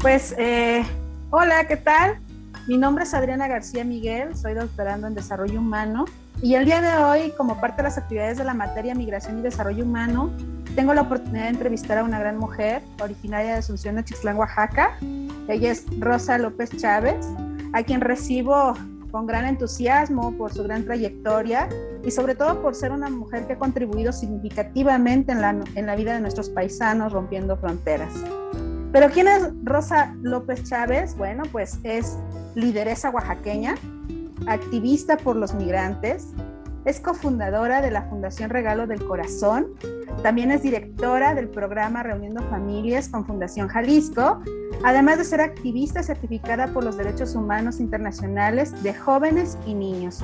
Pues, eh, hola, ¿qué tal? Mi nombre es Adriana García Miguel, soy doctorando en Desarrollo Humano y el día de hoy, como parte de las actividades de la materia Migración y Desarrollo Humano, tengo la oportunidad de entrevistar a una gran mujer originaria de Asunción de Chixlán, Oaxaca. Ella es Rosa López Chávez, a quien recibo con gran entusiasmo por su gran trayectoria y sobre todo por ser una mujer que ha contribuido significativamente en la, en la vida de nuestros paisanos rompiendo fronteras. Pero ¿quién es Rosa López Chávez? Bueno, pues es lideresa oaxaqueña, activista por los migrantes, es cofundadora de la Fundación Regalo del Corazón, también es directora del programa Reuniendo Familias con Fundación Jalisco, además de ser activista certificada por los derechos humanos internacionales de jóvenes y niños.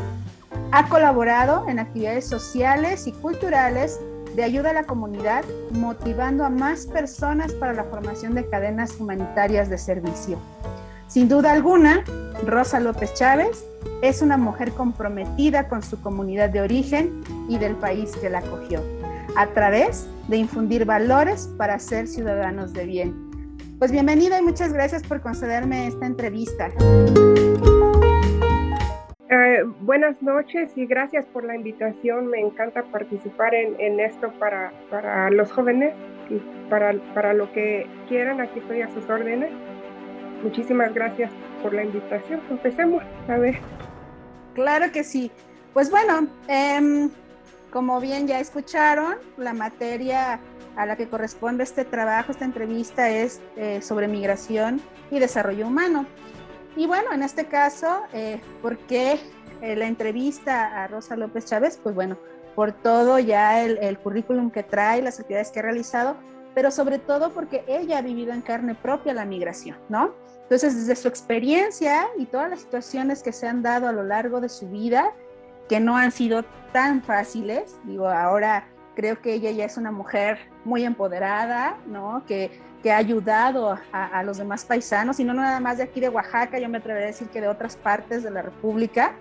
Ha colaborado en actividades sociales y culturales de ayuda a la comunidad, motivando a más personas para la formación de cadenas humanitarias de servicio. Sin duda alguna, Rosa López Chávez es una mujer comprometida con su comunidad de origen y del país que la acogió, a través de infundir valores para ser ciudadanos de bien. Pues bienvenida y muchas gracias por concederme esta entrevista. Eh, buenas noches y gracias por la invitación. Me encanta participar en, esto para, para, los jóvenes y para, para lo que quieran. Aquí estoy a sus órdenes. Muchísimas gracias por la invitación. Empecemos a ver. Claro que sí. Pues bueno, em, como bien ya escucharon, la materia a la que corresponde este trabajo, esta entrevista es eh, sobre migración y desarrollo humano. Y bueno, en este caso, eh, ¿por qué eh, la entrevista a Rosa López Chávez? Pues bueno, por todo ya el, el, currículum que trae, las actividades que ha realizado, pero sobre todo porque ella ha vivido en carne propia la migración, ¿no? Entonces, desde su experiencia y todas las situaciones que se han dado a lo largo de su vida, que no han sido tan fáciles, digo, ahora creo que ella ya es una mujer muy empoderada, ¿no? Que que ha ayudado a, los demás paisanos, y no nada más de aquí de Oaxaca, yo me atrevería a decir que de otras partes de la República,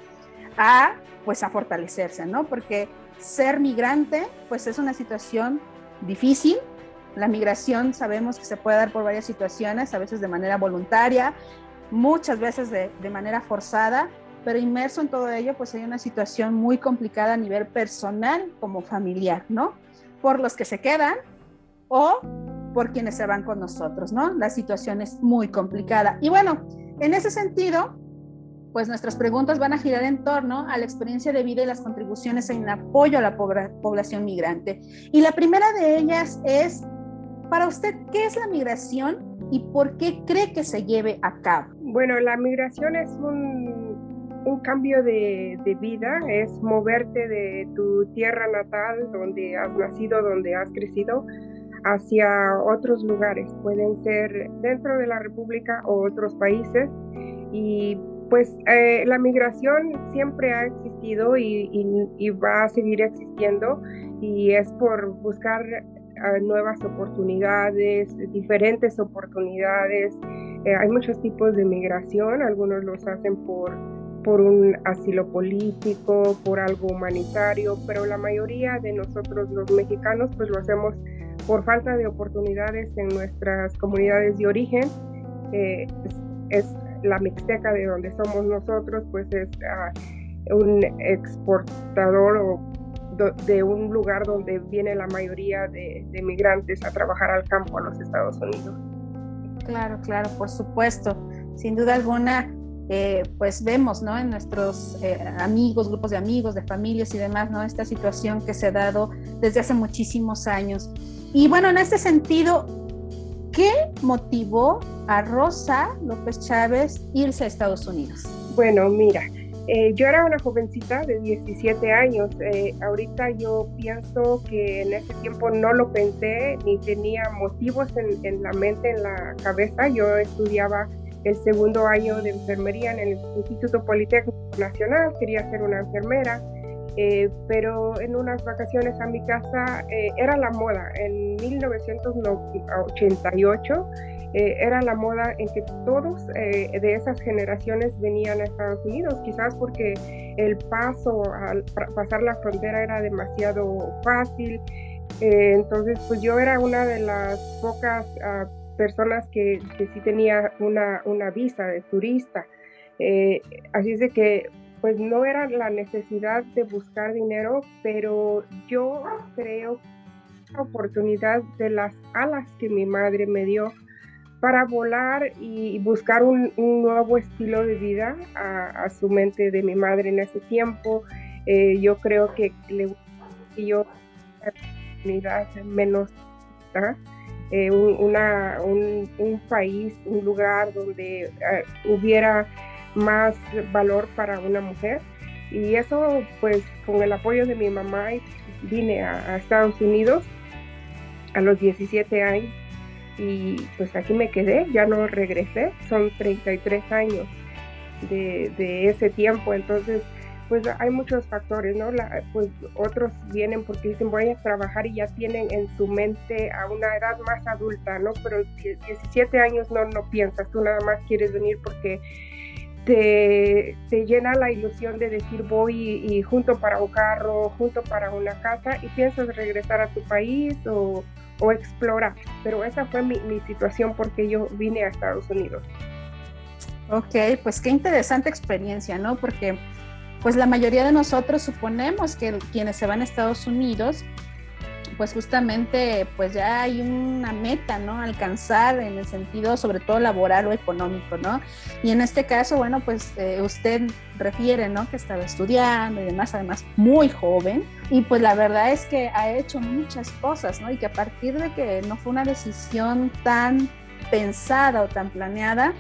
a pues a fortalecerse, ¿no? Porque ser migrante pues es una situación difícil. La migración sabemos que se puede dar por varias situaciones, a veces de manera voluntaria, muchas veces de, de manera forzada, pero inmerso en todo ello pues hay una situación muy complicada a nivel personal como familiar, ¿no? Por los que se quedan o por quienes se van con nosotros, ¿no? La situación es muy complicada. Y bueno, en ese sentido, pues nuestras preguntas van a girar en torno a la experiencia de vida y las contribuciones en apoyo a la población migrante. Y la primera de ellas es, para usted, ¿qué es la migración y por qué cree que se lleve a cabo? Bueno, la migración es un, un cambio de, de, vida, es moverte de tu tierra natal, donde has nacido, donde has crecido, hacia otros lugares, pueden ser dentro de la República o otros países. Y pues eh, la migración siempre ha existido y, va a seguir existiendo y es por buscar eh, nuevas oportunidades, diferentes oportunidades. Eh, hay muchos tipos de migración, algunos los hacen por, por un asilo político, por algo humanitario, pero la mayoría de nosotros los mexicanos pues lo hacemos por falta de oportunidades en nuestras comunidades de origen. Eh, es, la Mixteca de donde somos nosotros, pues es ah, un exportador de un lugar donde viene la mayoría de, migrantes a trabajar al campo a los Estados Unidos. Claro, claro, por supuesto. Sin duda alguna, eh, pues vemos, ¿no? En nuestros eh, amigos, grupos de amigos, de familias y demás, ¿no? Esta situación que se ha dado desde hace muchísimos años. Y bueno, en este sentido, ¿qué motivó a Rosa López Chávez irse a Estados Unidos? Bueno, mira, eh, yo era una jovencita de 17 años. Eh, ahorita yo pienso que en ese tiempo no lo pensé ni tenía motivos en, la mente, en la cabeza. Yo estudiaba el segundo año de enfermería en el Instituto Politécnico Nacional, quería ser una enfermera. Eh, pero en unas vacaciones a mi casa era la moda. En 1988 eh, era la moda en que todos de esas generaciones venían a Estados Unidos, quizás porque el paso al pasar la frontera era demasiado fácil. Eh, entonces, pues yo era una de las pocas ah, personas que, que, sí tenía una, una visa de turista. Eh, así es de que pues no era la necesidad de buscar dinero, pero yo creo la oportunidad de las alas que mi madre me dio para volar y buscar un, nuevo estilo de vida a, su mente de mi madre en ese tiempo. Eh, yo creo que le yo oportunidad menos eh, un, un, país, un lugar donde eh, hubiera más valor para una mujer. Y eso, pues, con el apoyo de mi mamá, vine a, Estados Unidos a los 17 años y pues aquí me quedé, ya no regresé, son 33 años de, de ese tiempo, entonces pues hay muchos factores, ¿no? pues otros vienen porque dicen voy a trabajar y ya tienen en su mente a una edad más adulta, ¿no? Pero 17 años no, no piensas, tú nada más quieres venir porque te, te, llena la ilusión de decir voy y, junto para un carro, junto para una casa y piensas regresar a tu país o, o explorar. Pero esa fue mi, situación porque yo vine a Estados Unidos. Ok, pues qué interesante experiencia, ¿no? Porque pues la mayoría de nosotros suponemos que quienes se van a Estados Unidos pues justamente pues ya hay una meta, ¿no? Alcanzar en el sentido sobre todo laboral o económico, ¿no? Y en este caso, bueno, pues eh, usted refiere, ¿no? Que estaba estudiando y demás, además muy joven, y pues la verdad es que ha hecho muchas cosas, ¿no? Y que a partir de que no fue una decisión tan pensada o tan planeada,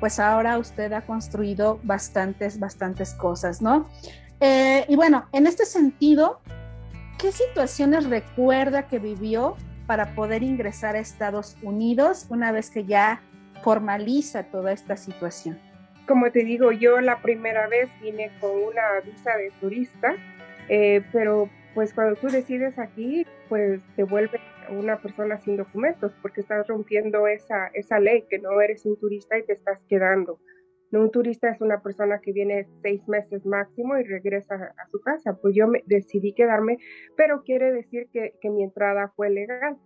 pues ahora usted ha construido bastantes, bastantes cosas, ¿no? Eh, y bueno, en este sentido, ¿qué situaciones recuerda que vivió para poder ingresar a Estados Unidos una vez que ya formaliza toda esta situación? Como te digo, yo la primera vez vine con una visa de turista, eh, pero pues cuando tú decides aquí, pues te vuelves una persona sin documentos porque estás rompiendo esa, esa ley que no eres un turista y te estás quedando. Un turista es una persona que viene seis meses máximo y regresa a su casa. Pues yo me, decidí quedarme, pero quiere decir que, que, mi entrada fue legal.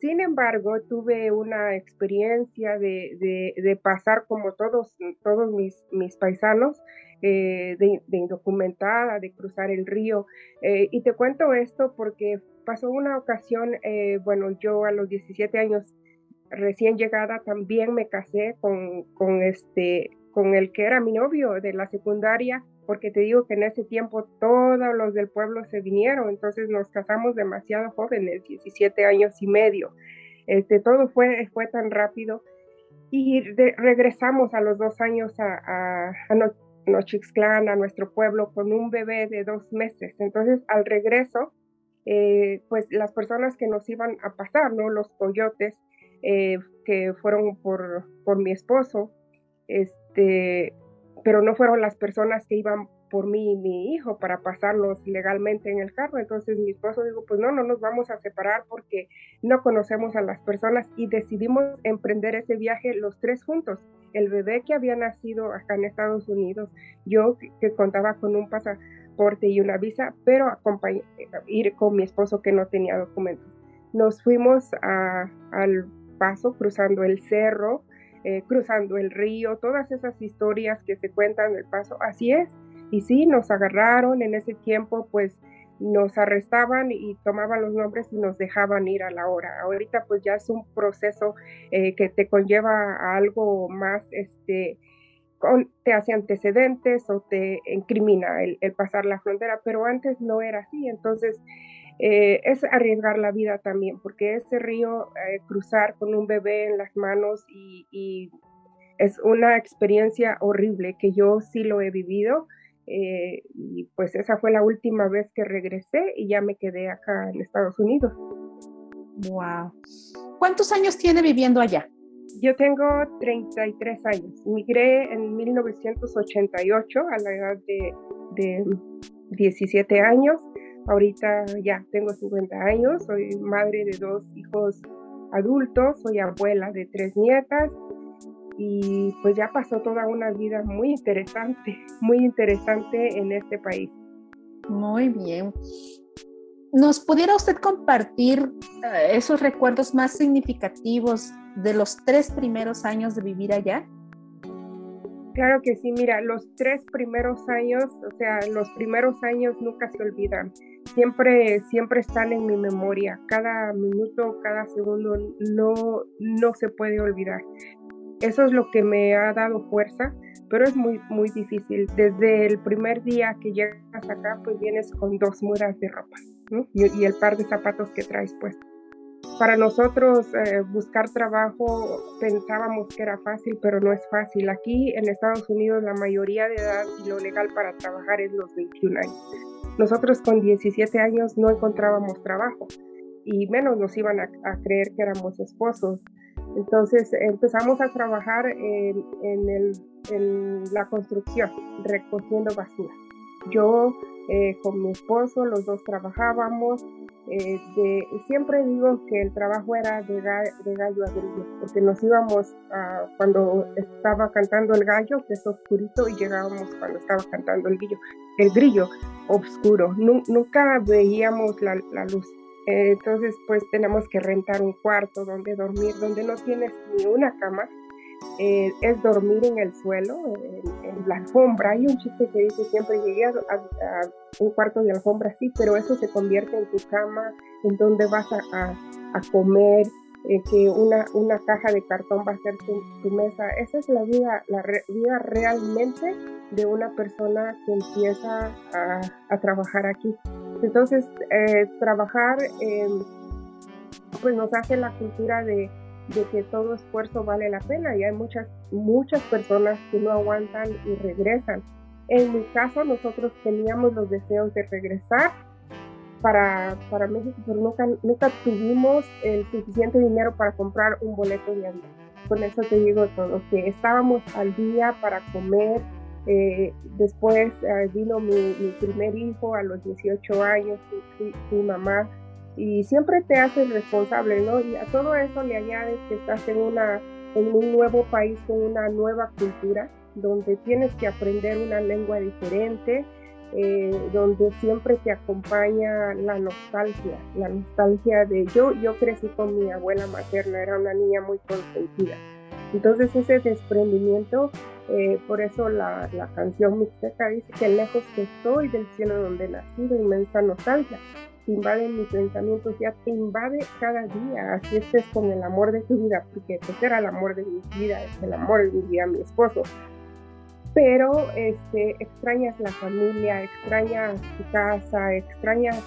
Sin embargo, tuve una experiencia de, de, pasar como todos, todos mis, mis paisanos, eh, de, de, indocumentada, de cruzar el río. Eh, y te cuento esto porque pasó una ocasión, eh, bueno, yo a los 17 años recién llegada también me casé con, con este con el que era mi novio de la secundaria, porque te digo que en ese tiempo todos los del pueblo se vinieron, entonces nos casamos demasiado jóvenes, 17 años y medio. Este, todo fue, fue tan rápido y regresamos a los dos años a, a, a a nuestro pueblo, con un bebé de dos meses. Entonces, al regreso, eh, pues las personas que nos iban a pasar, ¿no? Los coyotes, eh, que fueron por, por mi esposo, este, pero no fueron las personas que iban por mí y mi hijo para pasarlos legalmente en el carro. Entonces mi esposo dijo, pues no, no nos vamos a separar porque no conocemos a las personas y decidimos emprender ese viaje los tres juntos. El bebé que había nacido acá en Estados Unidos, yo que contaba con un pasaporte y una visa, pero ir con mi esposo que no tenía documentos. Nos fuimos al paso cruzando el cerro, eh, cruzando el río, todas esas historias que se cuentan del paso, así es. Y sí, nos agarraron en ese tiempo, pues nos arrestaban y tomaban los nombres y nos dejaban ir a la hora. Ahorita pues ya es un proceso eh, que te conlleva a algo más, este, te hace antecedentes o te incrimina el, pasar la frontera, pero antes no era así. Entonces, eh, es arriesgar la vida también, porque ese río, eh, cruzar con un bebé en las manos y, es una experiencia horrible que yo sí lo he vivido. Eh, y pues esa fue la última vez que regresé y ya me quedé acá en Estados Unidos. Wow. ¿Cuántos años tiene viviendo allá? Yo tengo 33 años. Migré en 1988 a la edad de, de 17 años Ahorita ya tengo 50 años, soy madre de dos hijos adultos, soy abuela de tres nietas y pues ya pasó toda una vida muy interesante, muy interesante en este país. Muy bien. ¿Nos pudiera usted compartir eh, esos recuerdos más significativos de los tres primeros años de vivir allá? Claro que sí, mira, los tres primeros años, o sea, los primeros años nunca se olvidan. Siempre, siempre están en mi memoria. Cada minuto, cada segundo no, no se puede olvidar. Eso es lo que me ha dado fuerza, pero es muy, muy difícil. Desde el primer día que llegas acá, pues vienes con dos mudas de ropa y, el par de zapatos que traes puesto. Para nosotros eh, buscar trabajo pensábamos que era fácil, pero no es fácil. Aquí en Estados Unidos la mayoría de edad y lo legal para trabajar es los 21 años. Nosotros con 17 años no encontrábamos trabajo y menos nos iban a, creer que éramos esposos. Entonces empezamos a trabajar en, en la construcción, recogiendo basura. Yo eh, con mi esposo, los dos trabajábamos. Eh, siempre digo que el trabajo era de, gallo a grillo, porque nos íbamos cuando estaba cantando el gallo, que es oscurito, y llegábamos cuando estaba cantando el grillo, el grillo oscuro. nunca veíamos la, luz. Eh, entonces, pues tenemos que rentar un cuarto donde dormir, donde no tienes ni una cama, eh, es dormir en el suelo, en, la alfombra. Hay un chiste que dice siempre llegué a, un cuarto de alfombra, sí, pero eso se convierte en tu cama, en donde vas a, comer, eh, que una, una caja de cartón va a ser tu, mesa. Esa es la vida, la vida realmente de una persona que empieza a, trabajar aquí. Entonces, eh, trabajar pues nos hace la cultura de de que todo esfuerzo vale la pena y hay muchas, muchas personas que no aguantan y regresan. En mi caso, nosotros teníamos los deseos de regresar para, para México, pero nunca, nunca tuvimos el suficiente dinero para comprar un boleto de avión. Con eso te digo todo, que estábamos al día para comer. Eh, después eh, vino mi, mi, primer hijo a los 18 años, mi mamá y siempre te haces responsable, ¿no? Y a todo eso le añades que estás en, una, en un nuevo país con una nueva cultura, donde tienes que aprender una lengua diferente, eh, donde siempre te acompaña la nostalgia, la nostalgia de yo, yo crecí con mi abuela materna, era una niña muy consentida. Entonces ese desprendimiento, eh, por eso la, la canción Mixteca dice que lejos que estoy del cielo donde nací, de inmensa nostalgia te invaden mis pensamientos, ya te invade cada día, así estés con el amor de tu vida, porque pues era el amor de mi vida, es el amor de mi vida, mi esposo. Pero este, extrañas la familia, extrañas tu casa, extrañas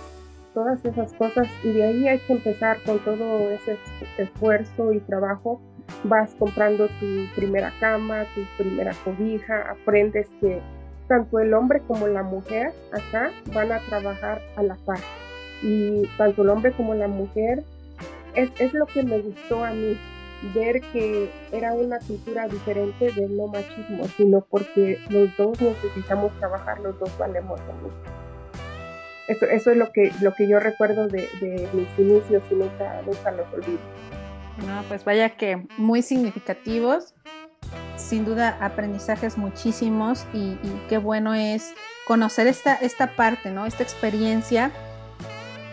todas esas cosas y de ahí hay que empezar con todo ese esfuerzo y trabajo. Vas comprando tu primera cama, tu primera cobija, aprendes que tanto el hombre como la mujer acá van a trabajar a la par y tanto el hombre como la mujer, es, es lo que me gustó a mí, ver que era una cultura diferente de no machismo, sino porque los dos necesitamos trabajar, los dos valemos lo mismo. Eso, eso es lo que, lo que yo recuerdo de, de mis inicios y nunca, nunca los olvido. No, pues vaya que muy significativos, sin duda aprendizajes muchísimos y, y, qué bueno es conocer esta, esta parte, ¿no? Esta experiencia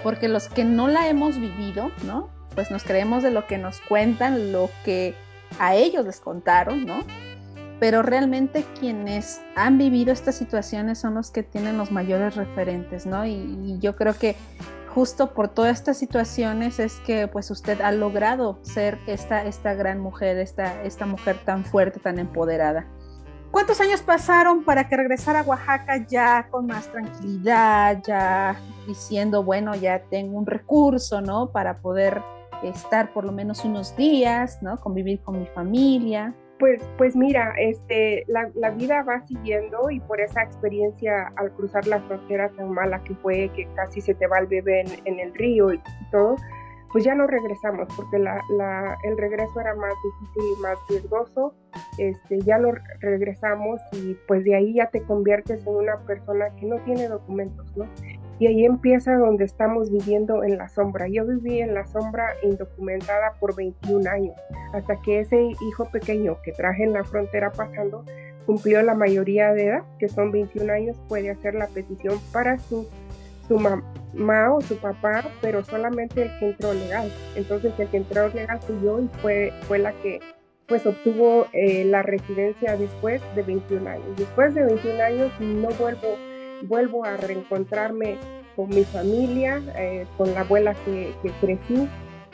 porque los que no la hemos vivido, ¿no? Pues nos creemos de lo que nos cuentan, lo que a ellos les contaron, ¿no? Pero realmente quienes han vivido estas situaciones son los que tienen los mayores referentes, ¿no? Y, yo creo que justo por todas estas situaciones es que pues usted ha logrado ser esta, esta gran mujer, esta, esta mujer tan fuerte, tan empoderada. ¿Cuántos años pasaron para que regresara a Oaxaca ya con más tranquilidad, ya diciendo, bueno, ya tengo un recurso, ¿no? Para poder estar por lo menos unos días, ¿no? Convivir con mi familia. Pues, pues mira, este, la, vida va siguiendo y por esa experiencia al cruzar la frontera tan mala que fue, que casi se te va el bebé en el río y todo, pues ya no regresamos porque el regreso era más difícil y más riesgoso. Este, ya no regresamos y pues de ahí ya te conviertes en una persona que no tiene documentos, ¿no? Y ahí empieza donde estamos viviendo en la sombra. Yo viví en la sombra indocumentada por 21 años, hasta que ese hijo pequeño que traje en la frontera pasando cumplió la mayoría de edad, que son 21 años, puede hacer la petición para su su mamá o su papá, pero solamente el que entró legal. Entonces el que entró legal fui yo y fue, fue la que pues obtuvo eh, la residencia después de 21 años. Después de 21 años no vuelvo, vuelvo a reencontrarme con mi familia, eh, con la abuela que, que, crecí,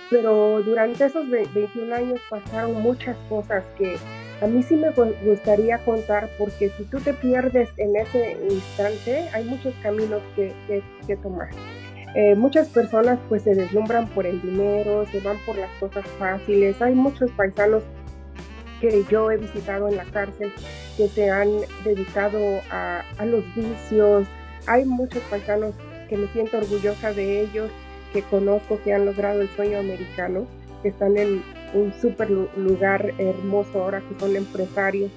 pero durante esos 21 años pasaron muchas cosas que a mí sí me gustaría contar porque si tú te pierdes en ese instante, hay muchos caminos que, que, tomar. Eh, muchas personas pues se deslumbran por el dinero, se van por las cosas fáciles. Hay muchos paisanos que yo he visitado en la cárcel que se han dedicado a, a los vicios. Hay muchos paisanos que me siento orgullosa de ellos, que conozco que han logrado el sueño americano, que están en un súper lugar hermoso ahora que son empresarios.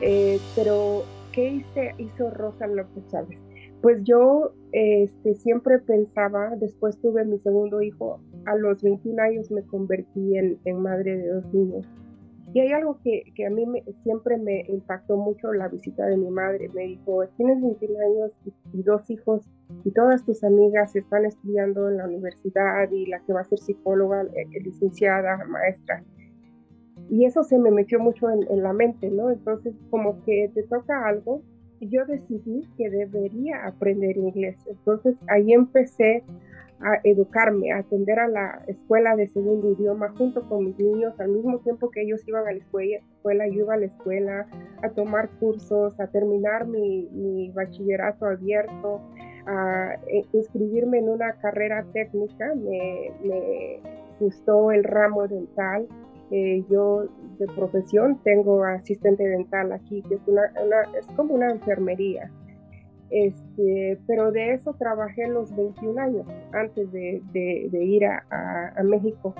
Eh, pero, ¿qué hice, hizo Rosa López Chávez? Pues yo este, siempre pensaba, después tuve mi segundo hijo, a los 21 años me convertí en, en madre de dos niños. Y hay algo que, que a mí me, siempre me impactó mucho la visita de mi madre. Me dijo, tienes 21 años y, dos hijos y todas tus amigas están estudiando en la universidad y la que va a ser psicóloga, eh, licenciada, maestra. Y eso se me metió mucho en, en la mente, ¿no? Entonces como que te toca algo y yo decidí que debería aprender inglés. Entonces ahí empecé a educarme, a atender a la escuela de segundo idioma junto con mis niños, al mismo tiempo que ellos iban a la escuela, yo iba a la escuela a tomar cursos, a terminar mi, bachillerato abierto, a e, inscribirme en una carrera técnica, me, gustó el ramo dental. Eh, yo de profesión tengo asistente dental aquí, que es, una, es como una enfermería. Este, pero de eso trabajé los 21 años antes de, ir a, México.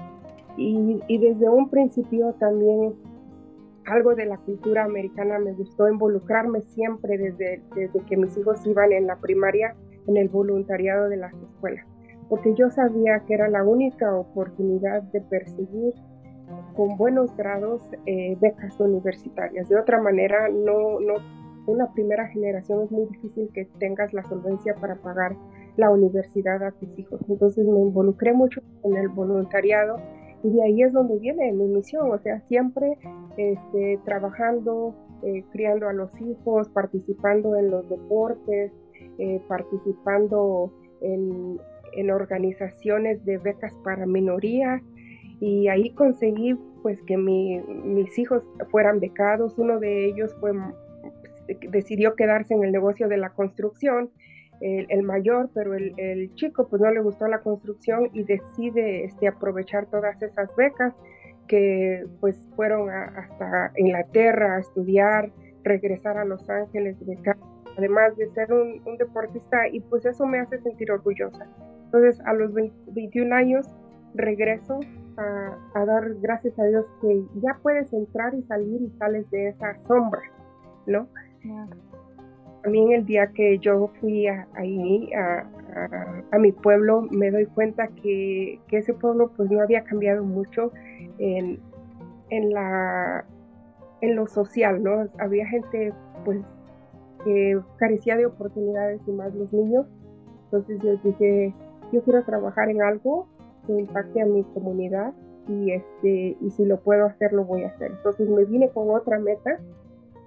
Y, desde un principio también algo de la cultura americana me gustó involucrarme siempre desde, que mis hijos iban en la primaria en el voluntariado de las escuelas, porque yo sabía que era la única oportunidad de perseguir con buenos grados eh, becas universitarias. De otra manera, no, no una primera generación es muy difícil que tengas la solvencia para pagar la universidad a tus hijos. Entonces me involucré mucho en el voluntariado y de ahí es donde viene mi misión, o sea, siempre este, trabajando, eh, criando a los hijos, participando en los deportes, eh, participando en, en, organizaciones de becas para minorías y ahí conseguí pues que mi, mis hijos fueran becados, uno de ellos fue decidió quedarse en el negocio de la construcción, el, mayor, pero el, chico pues no le gustó la construcción y decide este, aprovechar todas esas becas que pues fueron hasta Inglaterra a estudiar, regresar a Los Ángeles, además de ser un, deportista y pues eso me hace sentir orgullosa. Entonces a los 21 años regreso a, a, dar gracias a Dios que ya puedes entrar y salir y sales de esa sombra, ¿no? También el día que yo fui ahí a, mi pueblo me doy cuenta que, ese pueblo pues no había cambiado mucho en, la, en lo social, ¿no? Había gente pues que carecía de oportunidades y más los niños. Entonces yo dije, yo quiero trabajar en algo que impacte a mi comunidad y este y si lo puedo hacer lo voy a hacer. Entonces me vine con otra meta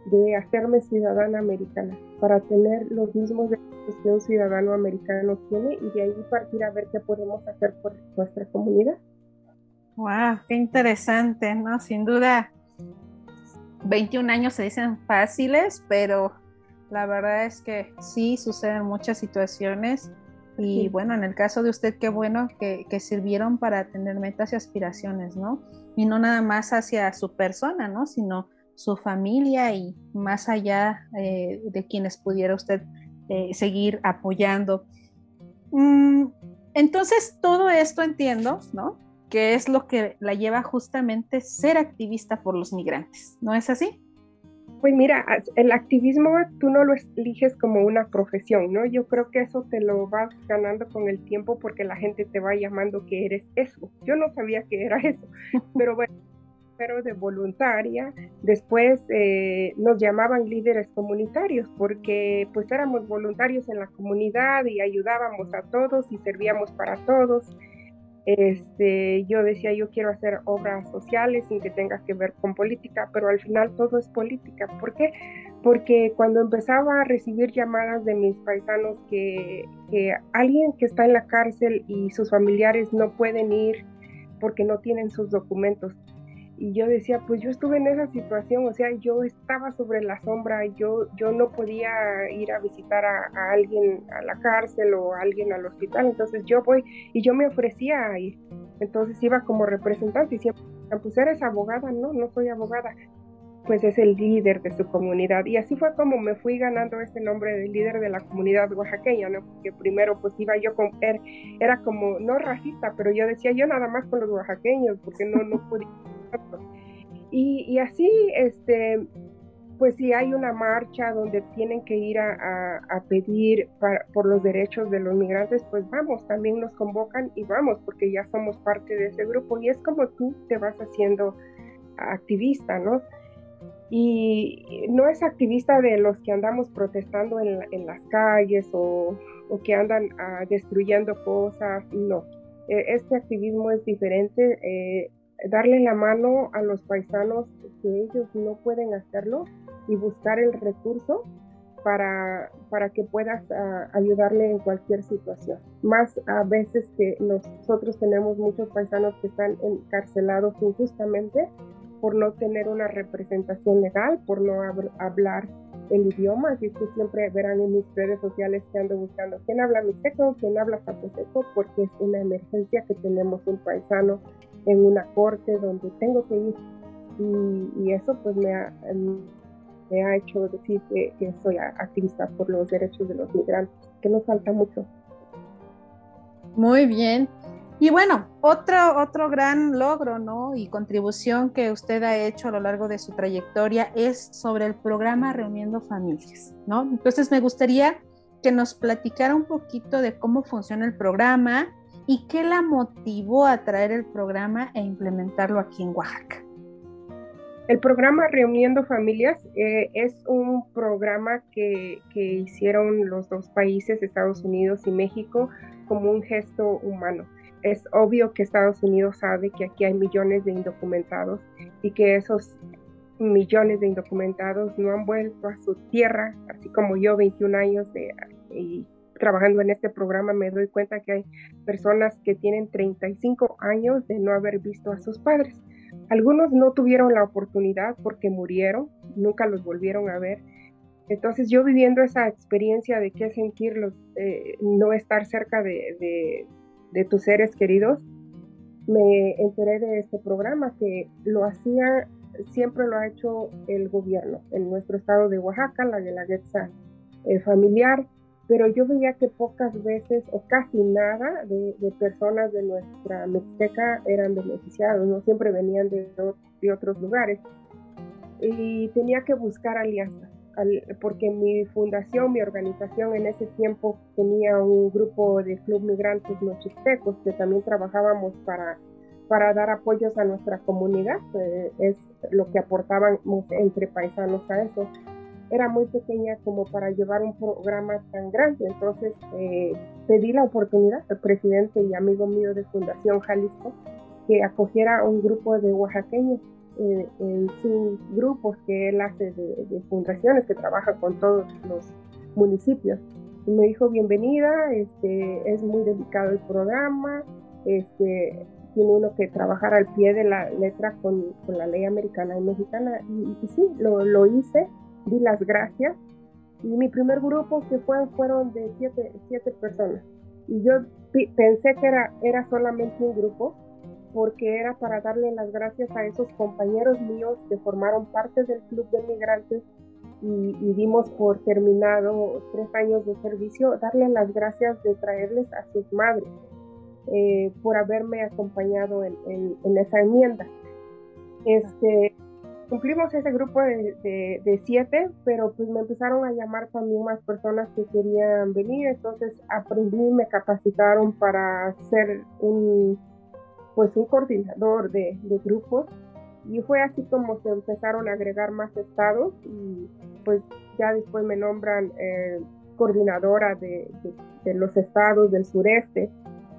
de hacerme ciudadana americana, para tener los mismos derechos que un ciudadano americano tiene y de ahí partir a ver qué podemos hacer por nuestra comunidad. ¡Wow! ¡Qué interesante! ¿no? Sin duda, 21 años se dicen fáciles, pero la verdad es que sí suceden muchas situaciones y bueno, en el caso de usted, qué bueno que, que, sirvieron para tener metas y aspiraciones, ¿no? Y no nada más hacia su persona, ¿no? Sino su familia y más allá eh, de quienes pudiera usted eh, seguir apoyando. Mm, entonces, todo esto entiendo, ¿no? Que es lo que la lleva justamente ser activista por los migrantes, ¿no es así? Pues mira, el activismo tú no lo eliges como una profesión, ¿no? Yo creo que eso te lo vas ganando con el tiempo porque la gente te va llamando que eres eso. Yo no sabía que era eso, pero bueno, pero de voluntaria. Después eh, nos llamaban líderes comunitarios porque pues éramos voluntarios en la comunidad y ayudábamos a todos y servíamos para todos. Este, yo decía, yo quiero hacer obras sociales sin que tenga que ver con política, pero al final todo es política. ¿Por qué? Porque cuando empezaba a recibir llamadas de mis paisanos que, que alguien que está en la cárcel y sus familiares no pueden ir porque no tienen sus documentos, y yo decía, pues yo estuve en esa situación, o sea, yo estaba sobre la sombra, yo, yo no podía ir a visitar a, alguien a la cárcel o a alguien al hospital, entonces yo voy y yo me ofrecía a ir, entonces iba como representante y siempre, pues eres abogada, no, no soy abogada, pues es el líder de su comunidad y así fue como me fui ganando ese nombre de líder de la comunidad oaxaqueña, ¿no? Porque primero pues iba yo con, era, era como, no racista, pero yo decía yo nada más con los oaxaqueños, porque no, no podía y, así, este, pues si hay una marcha donde tienen que ir a, pedir por los derechos de los migrantes, pues vamos, también nos convocan y vamos, porque ya somos parte de ese grupo y es como tú te vas haciendo activista, ¿no? Y no es activista de los que andamos protestando en, las calles o, que andan ah, destruyendo cosas, no. E, este activismo es diferente. Eh, darle la mano a los paisanos que ellos no pueden hacerlo y buscar el recurso para, para que puedas ah, ayudarle en cualquier situación. Más a veces que nosotros tenemos muchos paisanos que están encarcelados injustamente por no tener una representación legal, por no hablar el idioma, así que siempre verán en mis redes sociales que ando buscando quién habla mixteco, quién habla zapoteco, porque es una emergencia que tenemos un paisano en una corte donde tengo que ir. Y, eso pues me ha, em, hecho decir que, soy activista por los derechos de los migrantes, que nos falta mucho. Muy bien. Y bueno, otro, otro gran logro ¿no? y contribución que usted ha hecho a lo largo de su trayectoria es sobre el programa Reuniendo Familias. ¿no? Entonces me gustaría que nos platicara un poquito de cómo funciona el programa, y qué la motivó a traer el programa e implementarlo aquí en Oaxaca. El programa Reuniendo Familias eh, es un programa que, hicieron los dos países, Estados Unidos y México, como un gesto humano. Es obvio que Estados Unidos sabe que aquí hay millones de indocumentados y que esos millones de indocumentados no han vuelto a su tierra, así como yo, 21 años de, trabajando en este programa me doy cuenta que hay personas que tienen 35 años de no haber visto a sus padres. Algunos no tuvieron la oportunidad porque murieron, nunca los volvieron a ver. Entonces yo viviendo esa experiencia de qué sentirlo, eh, no estar cerca de tus seres queridos, me enteré de este programa que lo hacía, siempre lo ha hecho el gobierno en nuestro estado de Oaxaca, la de la Guetza eh, familiar pero yo veía que pocas veces o casi nada de, personas de nuestra Mixteca eran beneficiados, no siempre venían de, de otros lugares. Y tenía que buscar alianzas, porque mi fundación, mi organización en ese tiempo tenía un grupo de club migrantes mixtecos que también trabajábamos para, para dar apoyos a nuestra comunidad, eh, es lo que aportábamos entre paisanos a eso era muy pequeña como para llevar un programa tan grande. Entonces eh, pedí la oportunidad al presidente y amigo mío de Fundación Jalisco que acogiera un grupo de oaxaqueños eh, en sus grupos que él hace de, fundaciones, que trabaja con todos los municipios. Y me dijo, bienvenida, este, es muy delicado el programa, este, tiene uno que trabajar al pie de la letra con, con la ley americana y mexicana. Y, y sí, lo, lo hice di las gracias y mi primer grupo que fue, fueron de siete, siete personas. Y yo pensé que era, era solamente un grupo porque era para darle las gracias a esos compañeros míos que formaron parte del Club de Migrantes y, dimos por terminado tres años de servicio, darle las gracias de traerles a sus madres eh, por haberme acompañado en, en, en, esa enmienda. Este, cumplimos ese grupo de, siete, pero pues me empezaron a llamar también más personas que querían venir, entonces aprendí, me capacitaron para ser un, pues un coordinador de, grupos. Y fue así como se empezaron a agregar más estados y pues ya después me nombran eh, coordinadora de, los estados del sureste,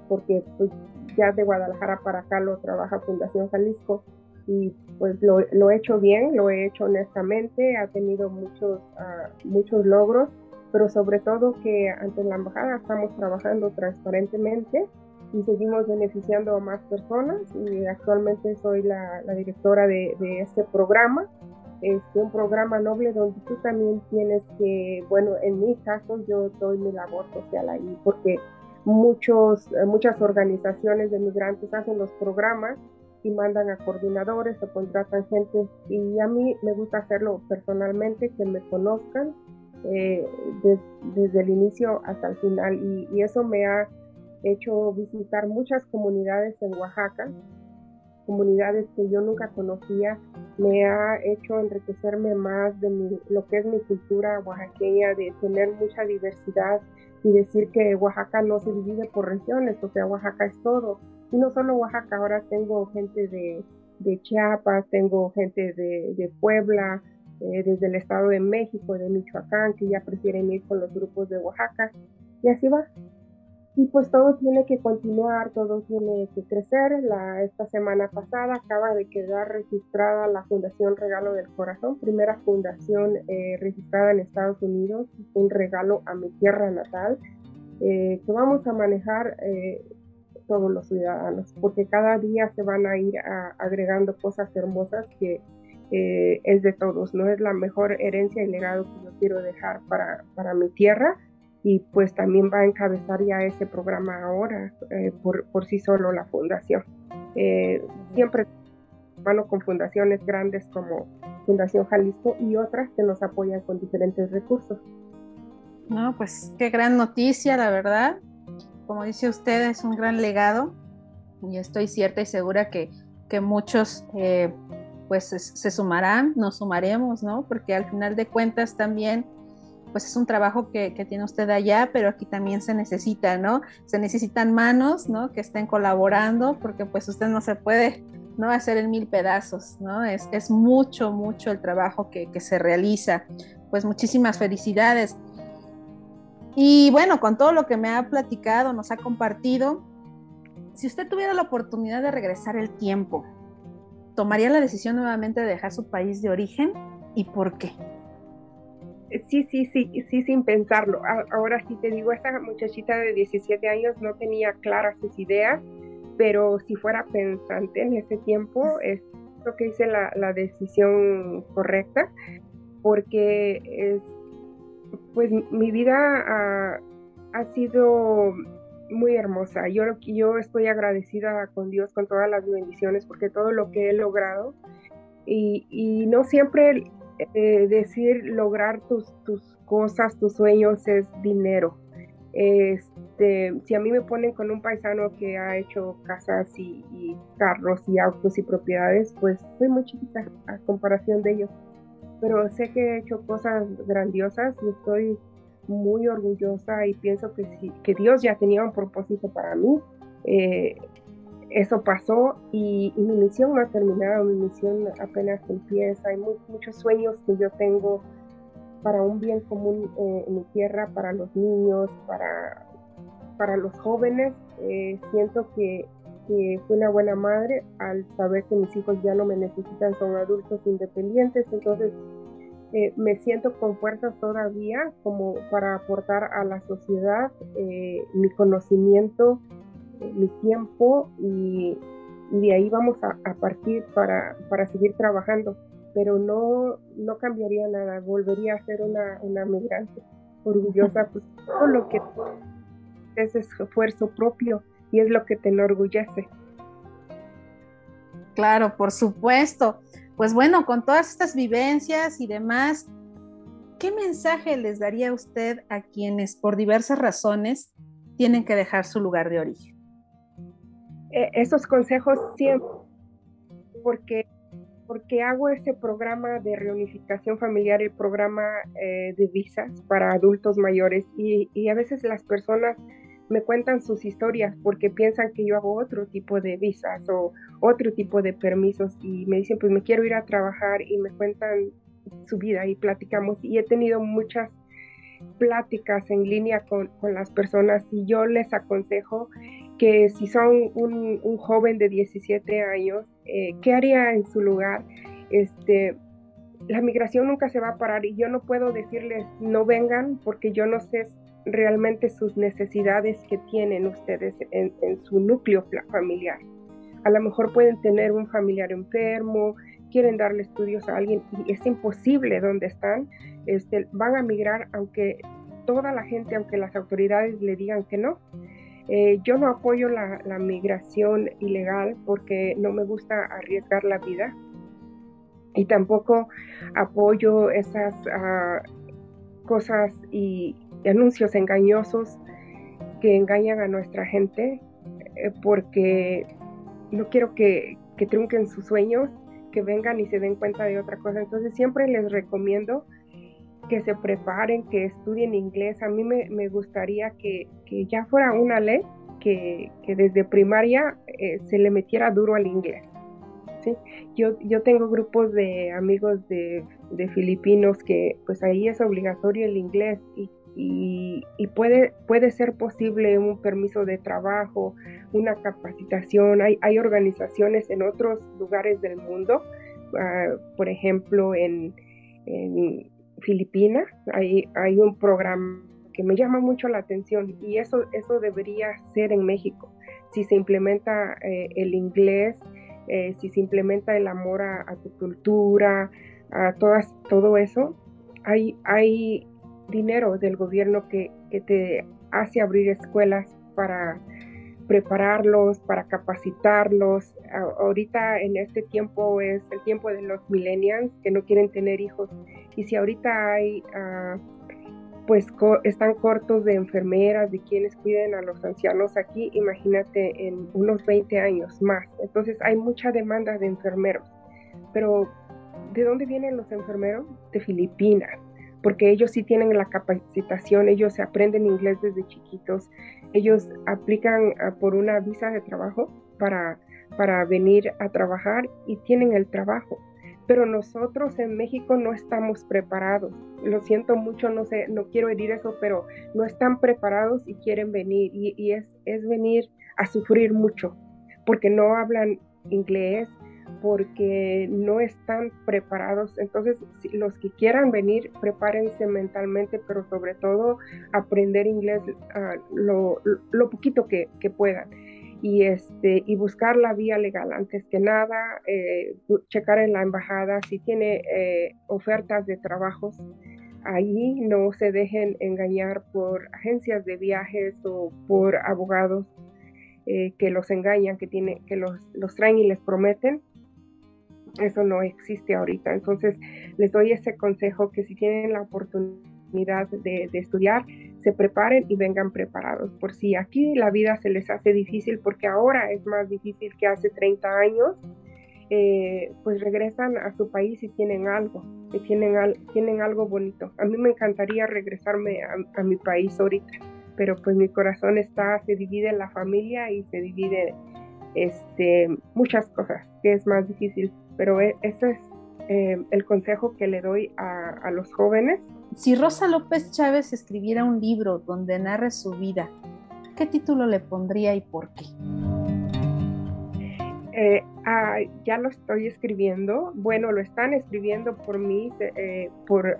porque pues ya de Guadalajara para acá lo trabaja Fundación Jalisco. Y pues lo, he hecho bien, lo he hecho honestamente, ha tenido muchos, ah, muchos logros, pero sobre todo que ante la embajada estamos trabajando transparentemente y seguimos beneficiando a más personas y actualmente soy la, directora de, este programa, este, un programa noble donde tú también tienes que, bueno, en mi caso yo doy mi labor social ahí porque muchos, muchas organizaciones de migrantes hacen los programas y mandan a coordinadores o contratan gente y a mí me gusta hacerlo personalmente, que me conozcan eh, desde el inicio hasta el final y, y eso me ha hecho visitar muchas comunidades en Oaxaca, comunidades que yo nunca conocía, me ha hecho enriquecerme más de lo que es mi cultura oaxaqueña, de tener mucha diversidad y decir que Oaxaca no se divide por regiones, o sea, Oaxaca es todo. Y no solo Oaxaca, ahora tengo gente de, Chiapas, tengo gente de, Puebla, eh, desde el Estado de México, de Michoacán, que ya prefieren ir con los grupos de Oaxaca. Y así va, y pues todo tiene que continuar, todo tiene que crecer. La, esta semana pasada acaba de quedar registrada la Fundación Regalo del Corazón, primera fundación eh, registrada en Estados Unidos, un regalo a mi tierra natal, eh, que vamos a manejar eh, todos los ciudadanos, porque cada día se van a ir agregando cosas hermosas que es de todos, no es la mejor herencia y legado que yo quiero dejar para, para mi tierra y pues también va a encabezar ya ese programa ahora eh, por, por, sí solo la fundación. Eh, siempre mano con fundaciones grandes como Fundación Jalisco y otras que nos apoyan con diferentes recursos. No, pues qué gran noticia, la verdad. Como dice usted, es un gran legado y estoy cierta y segura que, que muchos eh, pues se, se, sumarán, nos sumaremos, ¿no? Porque al final de cuentas también pues es un trabajo que, tiene usted allá, pero aquí también se necesita, ¿no? Se necesitan manos, ¿no? Que estén colaborando, porque pues usted no se puede, ¿no? Hacer en mil pedazos, ¿no? Es, mucho, mucho el trabajo que, que se realiza. Pues muchísimas felicidades. Y bueno, con todo lo que me ha platicado, nos ha compartido, si usted tuviera la oportunidad de regresar el tiempo, ¿tomaría la decisión nuevamente de dejar su país de origen y por qué? Sí, sí, sí, sí, sin pensarlo. Ahora sí te digo, esta muchachita de 17 años no tenía claras sus ideas, pero si fuera pensante en ese tiempo, es lo que hice la, decisión correcta, porque es, pues mi vida ha, ha, sido muy hermosa. Yo, yo estoy agradecida con Dios, con todas las bendiciones, porque todo lo que he logrado, y, y no siempre eh, decir lograr tus, tus cosas, tus sueños es dinero. Este, si a mí me ponen con un paisano que ha hecho casas y, carros y autos y propiedades, pues soy muy chiquita a comparación de ellos. Pero sé que he hecho cosas grandiosas y estoy muy orgullosa y pienso que, sí, que Dios ya tenía un propósito para mí. Eh, eso pasó y, mi misión no ha terminado, mi misión apenas empieza. Hay muchos sueños que yo tengo para un bien común eh, en mi tierra, para los niños, para, para los jóvenes. Eh, siento que, que, fui una buena madre al saber que mis hijos ya no me necesitan, son adultos independientes. Entonces eh, me siento con fuerzas todavía como para aportar a la sociedad mi conocimiento mi miembro y, de ahí vamos a, partir para, para, seguir trabajando. Pero no, no cambiaría nada, volvería a ser una, una migrante orgullosa, pues todo lo que es esfuerzo propio y es lo que te enorgullece. Claro, por supuesto. Pues bueno, con todas estas vivencias y demás, ¿qué mensaje les daría usted a quienes por diversas razones tienen que dejar su lugar de origen? Eh, esos consejos siempre, porque, porque hago ese programa de reunificación familiar, el programa eh, de visas para adultos mayores y, a veces las personas me cuentan sus historias porque piensan que yo hago otro tipo de visas o otro tipo de permisos y me dicen, pues me quiero ir a trabajar y me cuentan su vida y platicamos. Y he tenido muchas pláticas en línea con, las personas y yo les aconsejo que si son un, joven de 17 años, eh, ¿qué haría en su lugar? Este, la migración nunca se va a parar y yo no puedo decirles no vengan porque yo no sé realmente sus necesidades que tienen ustedes en, su núcleo familiar. A lo mejor pueden tener un familiar enfermo, quieren darle estudios a alguien y es imposible donde están. Este, van a migrar aunque toda la gente, aunque las autoridades le digan que no. Eh, yo no apoyo la, migración ilegal porque no me gusta arriesgar la vida y tampoco apoyo esas ah, cosas y, anuncios engañosos que engañan a nuestra gente eh, porque no quiero que, que trunquen sus sueños, que vengan y se den cuenta de otra cosa. Entonces siempre les recomiendo que se preparen, que estudien inglés. A mí me, me gustaría que, que, ya fuera una ley que, que desde primaria eh, se le metiera duro al inglés. ¿sí? Yo, yo tengo grupos de amigos de, de, filipinos que pues ahí es obligatorio el inglés y, y, y, puede, puede ser posible un permiso de trabajo, una capacitación. Hay, hay organizaciones en otros lugares del mundo, uh, por ejemplo en, en Filipinas, hay, hay un programa que me llama mucho la atención y eso, eso debería ser en México. Si se implementa eh, el inglés, eh, si se implementa el amor a, tu cultura, a todas, todo eso, hay, hay dinero del gobierno que, que te hace abrir escuelas para prepararlos, para capacitarlos. ahorita en este tiempo es el tiempo de los millennials que no quieren tener hijos. Y si ahorita hay, ah, pues están cortos de enfermeras, de quienes cuiden a los ancianos aquí, imagínate en unos 20 años más. Entonces hay mucha demanda de enfermeros. Pero, ¿de dónde vienen los enfermeros? De Filipinas porque ellos sí tienen la capacitación, ellos aprenden inglés desde chiquitos, ellos aplican ah, por una visa de trabajo para, para venir a trabajar y tienen el trabajo. Pero nosotros en México no estamos preparados. Lo siento mucho, no sé, no quiero herir eso, pero no están preparados y quieren venir. Y, y es, es venir a sufrir mucho, porque no hablan inglés, porque no están preparados. Entonces, los que quieran venir, prepárense mentalmente, pero sobre todo aprender inglés ah, lo, poquito que, puedan. Y, este, y buscar la vía legal antes que nada, eh, checar en la embajada si tiene eh, ofertas de trabajos. Ahí no se dejen engañar por agencias de viajes o por abogados eh, que los engañan, que, tiene, que los, los traen y les prometen eso no existe ahorita. Entonces, les doy ese consejo que si tienen la oportunidad de, estudiar, se preparen y vengan preparados. Por si aquí la vida se les hace difícil, porque ahora es más difícil que hace 30 años, eh, pues regresan a su país y tienen algo, tienen, tienen algo bonito. A mí me encantaría regresarme a, mi país ahorita, pero pues mi corazón está, se divide en la familia y se divide este, muchas cosas, que es más difícil pero e, ese es eh, el consejo que le doy a, los jóvenes. Si Rosa López Chávez escribiera un libro donde narre su vida, ¿qué título le pondría y por qué? Eh, ya lo estoy escribiendo. Bueno, lo están escribiendo por mí, eh, por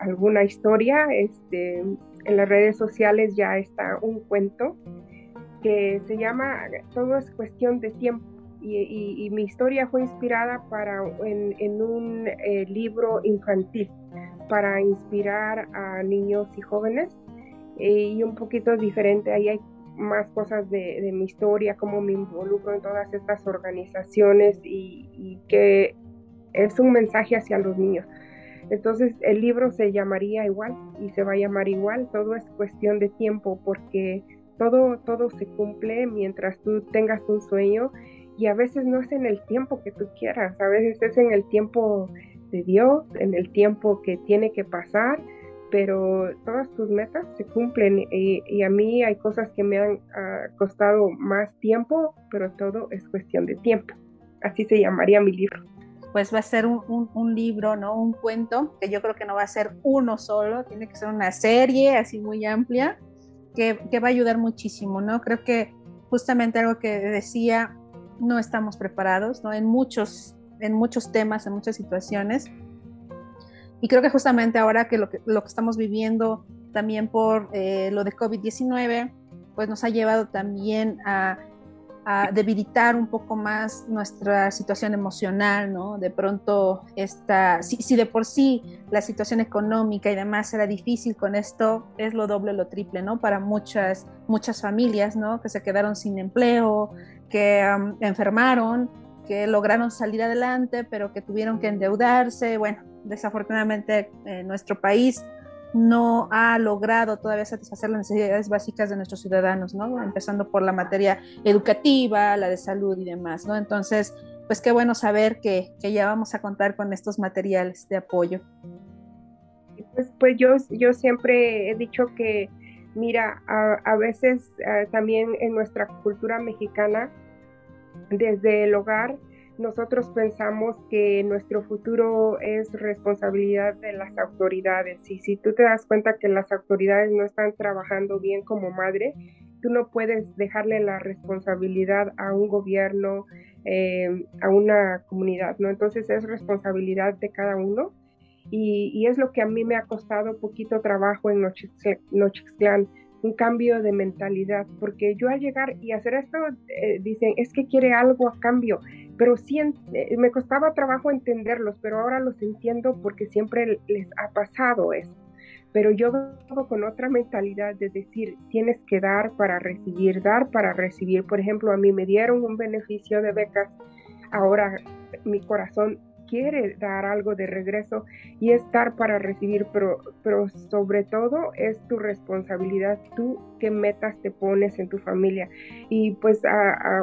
alguna historia. Este, en las redes sociales ya está un cuento que se llama Todo es cuestión de tiempo y, mi historia fue inspirada para, en, un eh, libro infantil para inspirar a niños y jóvenes eh, y un poquito diferente. Ahí hay más cosas de, mi historia, cómo me involucro en todas estas organizaciones y, y, que es un mensaje hacia los niños. Entonces el libro se llamaría igual y se va a llamar igual, todo es cuestión de tiempo porque todo, todo se cumple mientras tú tengas un sueño y a veces no es en el tiempo que tú quieras, a veces es en el tiempo Dios, en el tiempo que tiene que pasar, pero todas tus metas se cumplen y, a mí hay cosas que me han ah, costado más tiempo, pero todo es cuestión de tiempo. Así se llamaría mi libro. Pues va a ser un, libro, ¿no? Un cuento, que yo creo que no va a ser uno solo, tiene que ser una serie así muy amplia, que, que va a ayudar muchísimo, ¿no? Creo que justamente algo que decía, no estamos preparados, ¿no? En muchos, en muchos temas, en muchas situaciones y creo que justamente ahora que lo que, estamos viviendo también por eh, lo de COVID-19, pues nos ha llevado también a, debilitar un poco más nuestra situación emocional, ¿no? De pronto, esta, si, de por sí la situación económica y demás era difícil con esto, es lo doble, lo triple, ¿no? Para muchas, muchas familias, ¿no? Que se quedaron sin empleo, que enfermaron, que lograron salir adelante, pero que tuvieron que endeudarse, bueno, desafortunadamente eh, nuestro país no ha logrado todavía satisfacer las necesidades básicas de nuestros ciudadanos, ¿no? Empezando por la materia educativa, la de salud y demás, ¿no? Entonces, pues qué bueno saber que, ya vamos a contar con estos materiales de apoyo. Pues, pues yo, yo siempre he dicho que, mira, a, veces eh, también en nuestra cultura mexicana, desde el hogar, nosotros pensamos que nuestro futuro es responsabilidad de las autoridades. Y si tú te das cuenta que las autoridades no están trabajando bien como madre, tú no puedes dejarle la responsabilidad a un gobierno, eh, a una comunidad, ¿no? Entonces es responsabilidad de cada uno. Y, es lo que a mí me ha costado poquito trabajo en Nochixtlán un cambio de mentalidad, porque yo al llegar y hacer esto, eh, dicen, es que quiere algo a cambio, pero sí eh, me costaba trabajo entenderlos, pero ahora los entiendo porque siempre les ha pasado eso. Pero yo vengo con otra mentalidad de decir, tienes que dar para recibir, dar para recibir. Por ejemplo, a mí me dieron un beneficio de becas, ahora mi corazón quiere dar algo de regreso y estar para recibir, pero, pero sobre todo es tu responsabilidad, tú qué metas te pones en tu familia. Y pues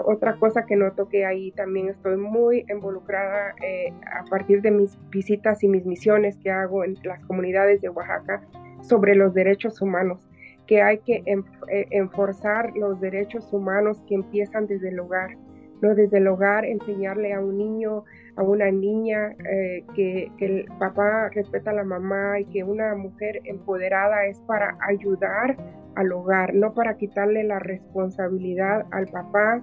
otra cosa que noto que ahí también estoy muy involucrada eh, a partir de mis visitas y mis misiones que hago en las comunidades de Oaxaca sobre los derechos humanos que hay que eh, enforzar los derechos humanos que empiezan desde el hogar, ¿no? Desde el hogar, enseñarle a un niño a una niña, eh, que, que, el papá respeta a la mamá y que una mujer empoderada es para ayudar al hogar, no para quitarle la responsabilidad al papá,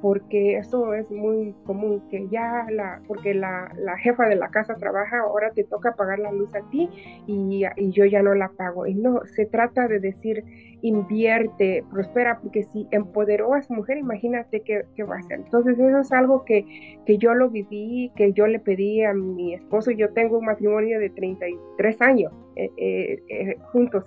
porque eso es muy común, que ya la, porque la, jefa de la casa trabaja, ahora te toca pagar la luz a ti y, y, yo ya no la pago. Y no, se trata de decir, invierte, prospera, porque si empoderó a su mujer, imagínate qué, va a hacer. Entonces eso es algo que, que, yo lo viví, que yo le pedí a mi esposo, yo tengo un matrimonio de 33 años eh, eh, eh, juntos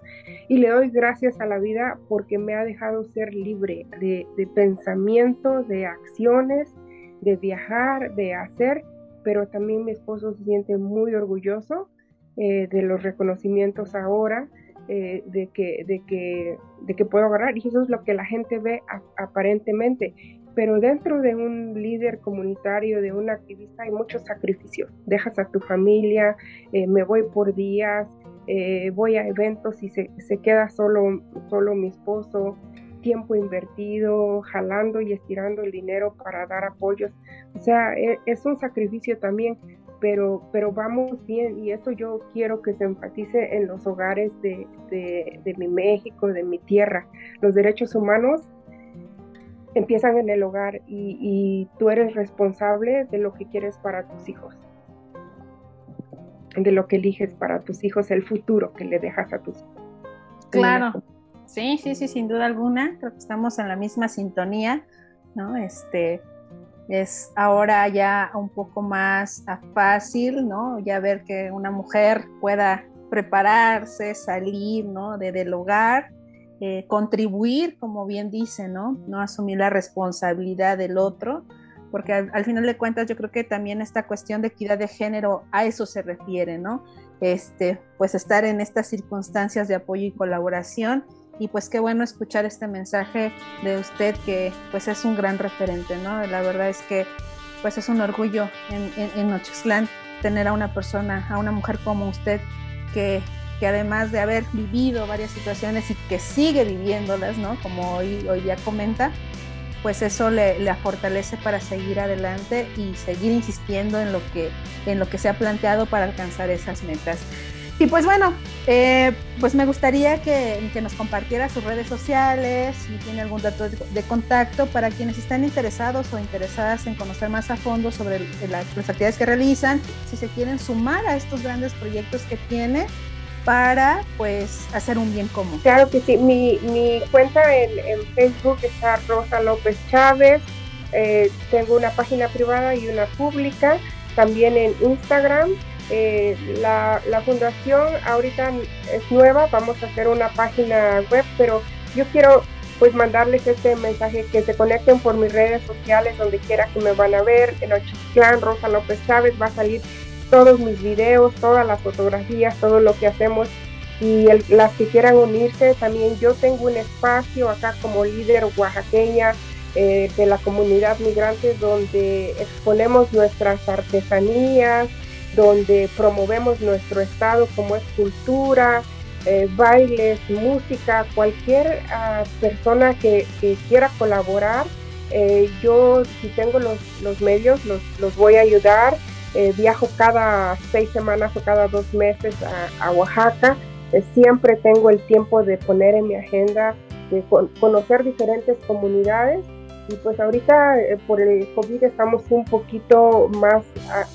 y le doy gracias a la vida porque me ha dejado ser libre de, de pensamiento, de acciones, de viajar, de hacer, pero también mi esposo se siente muy orgulloso de los reconocimientos ahora de, que, de, que, de que puedo agarrar. Y eso es lo que la gente ve aparentemente. Pero dentro de un líder comunitario, de un activista, hay muchos sacrificios. Dejas a tu familia, me voy por días, eh, voy a eventos y se, se, queda solo, solo mi esposo, tiempo invertido, jalando y estirando el dinero para dar apoyos. O sea, e, es un sacrificio también, pero, pero vamos bien y eso yo quiero que se enfatice en los hogares de, mi México, de mi tierra. Los derechos humanos empiezan en el hogar y, tú eres responsable de lo que quieres para tus hijos, de lo que eliges para tus hijos, el futuro que le dejas a tus hijos. Claro, sí, sí, sí, sin duda alguna, creo que estamos en la misma sintonía, ¿no? Este, es ahora ya un poco más fácil, ¿no? Ya ver que una mujer pueda prepararse, salir, ¿no? De, del hogar, eh, contribuir, como bien dice, ¿no? No asumir la responsabilidad del otro, porque al, final de cuentas yo creo que también esta cuestión de equidad de género a eso se refiere, ¿no? Este, pues estar en estas circunstancias de apoyo y colaboración y pues qué bueno escuchar este mensaje de usted que pues es un gran referente, ¿no? La verdad es que pues es un orgullo en, en, Nochixtlán tener a una persona, a una mujer como usted que que además de haber vivido varias situaciones y que sigue viviéndolas, ¿no? Como hoy, hoy ya comenta, pues eso le, le, fortalece para seguir adelante y seguir insistiendo en lo que, en lo que se ha planteado para alcanzar esas metas. Y pues bueno, eh, pues me gustaría que, que, nos compartiera sus redes sociales, si tiene algún dato de, contacto para quienes están interesados o interesadas en conocer más a fondo sobre las, actividades que realizan, si se quieren sumar a estos grandes proyectos que tiene para pues hacer un bien común. Claro que sí, mi, mi cuenta en, en, Facebook está Rosa López Chávez, eh, tengo una página privada y una pública, también en Instagram. Eh, la, la fundación ahorita es nueva, vamos a hacer una página web, pero yo quiero pues mandarles este mensaje que se conecten por mis redes sociales donde quiera que me van a ver. En Ochiclán, Rosa López Chávez va a salir todos mis videos, todas las fotografías, todo lo que hacemos y las que quieran unirse, también yo tengo un espacio acá como líder oaxaqueña eh, de la comunidad migrante donde exponemos nuestras artesanías, donde promovemos nuestro estado como es cultura, eh, bailes, música, cualquier uh, persona que, que, quiera colaborar, eh, yo si tengo los, los medios los, los voy a ayudar eh, viajo cada seis semanas o cada dos meses a, Oaxaca. Eh, siempre tengo el tiempo de poner en mi agenda, de conocer diferentes comunidades. Y pues ahorita eh, por el COVID estamos un poquito más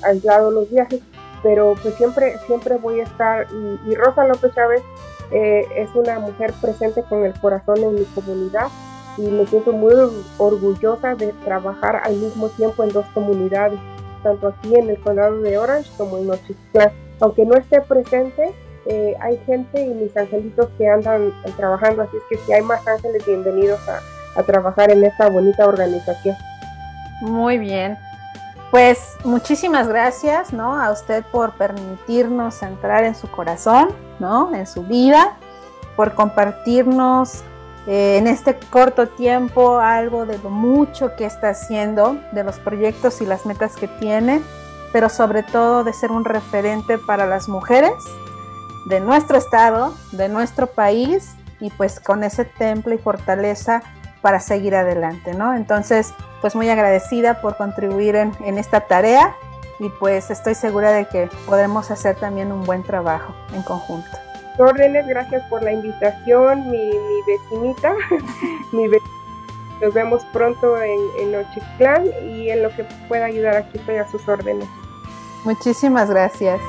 aislados los viajes, pero pues siempre, siempre voy a estar. Y, y Rosa López Chávez es una mujer presente con el corazón en mi comunidad y me siento muy orgullosa de trabajar al mismo tiempo en dos comunidades tanto aquí en el condado de Orange como en Nochixtlán. Aunque no esté presente, eh, hay gente y mis angelitos que andan trabajando, así es que si hay más ángeles, bienvenidos a, a trabajar en esta bonita organización. Muy bien. Pues muchísimas gracias, ¿no? A usted por permitirnos entrar en su corazón, ¿no? En su vida, por compartirnos eh, en este corto tiempo algo de lo mucho que está haciendo, de los proyectos y las metas que tiene, pero sobre todo de ser un referente para las mujeres de nuestro estado, de nuestro país y pues con ese temple y fortaleza para seguir adelante, ¿no? Entonces, pues muy agradecida por contribuir en, en esta tarea y pues estoy segura de que podremos hacer también un buen trabajo en conjunto órdenes, gracias por la invitación, mi, mi vecinita, mi Nos vemos pronto en, en y en lo que pueda ayudar aquí estoy a sus órdenes. Muchísimas gracias.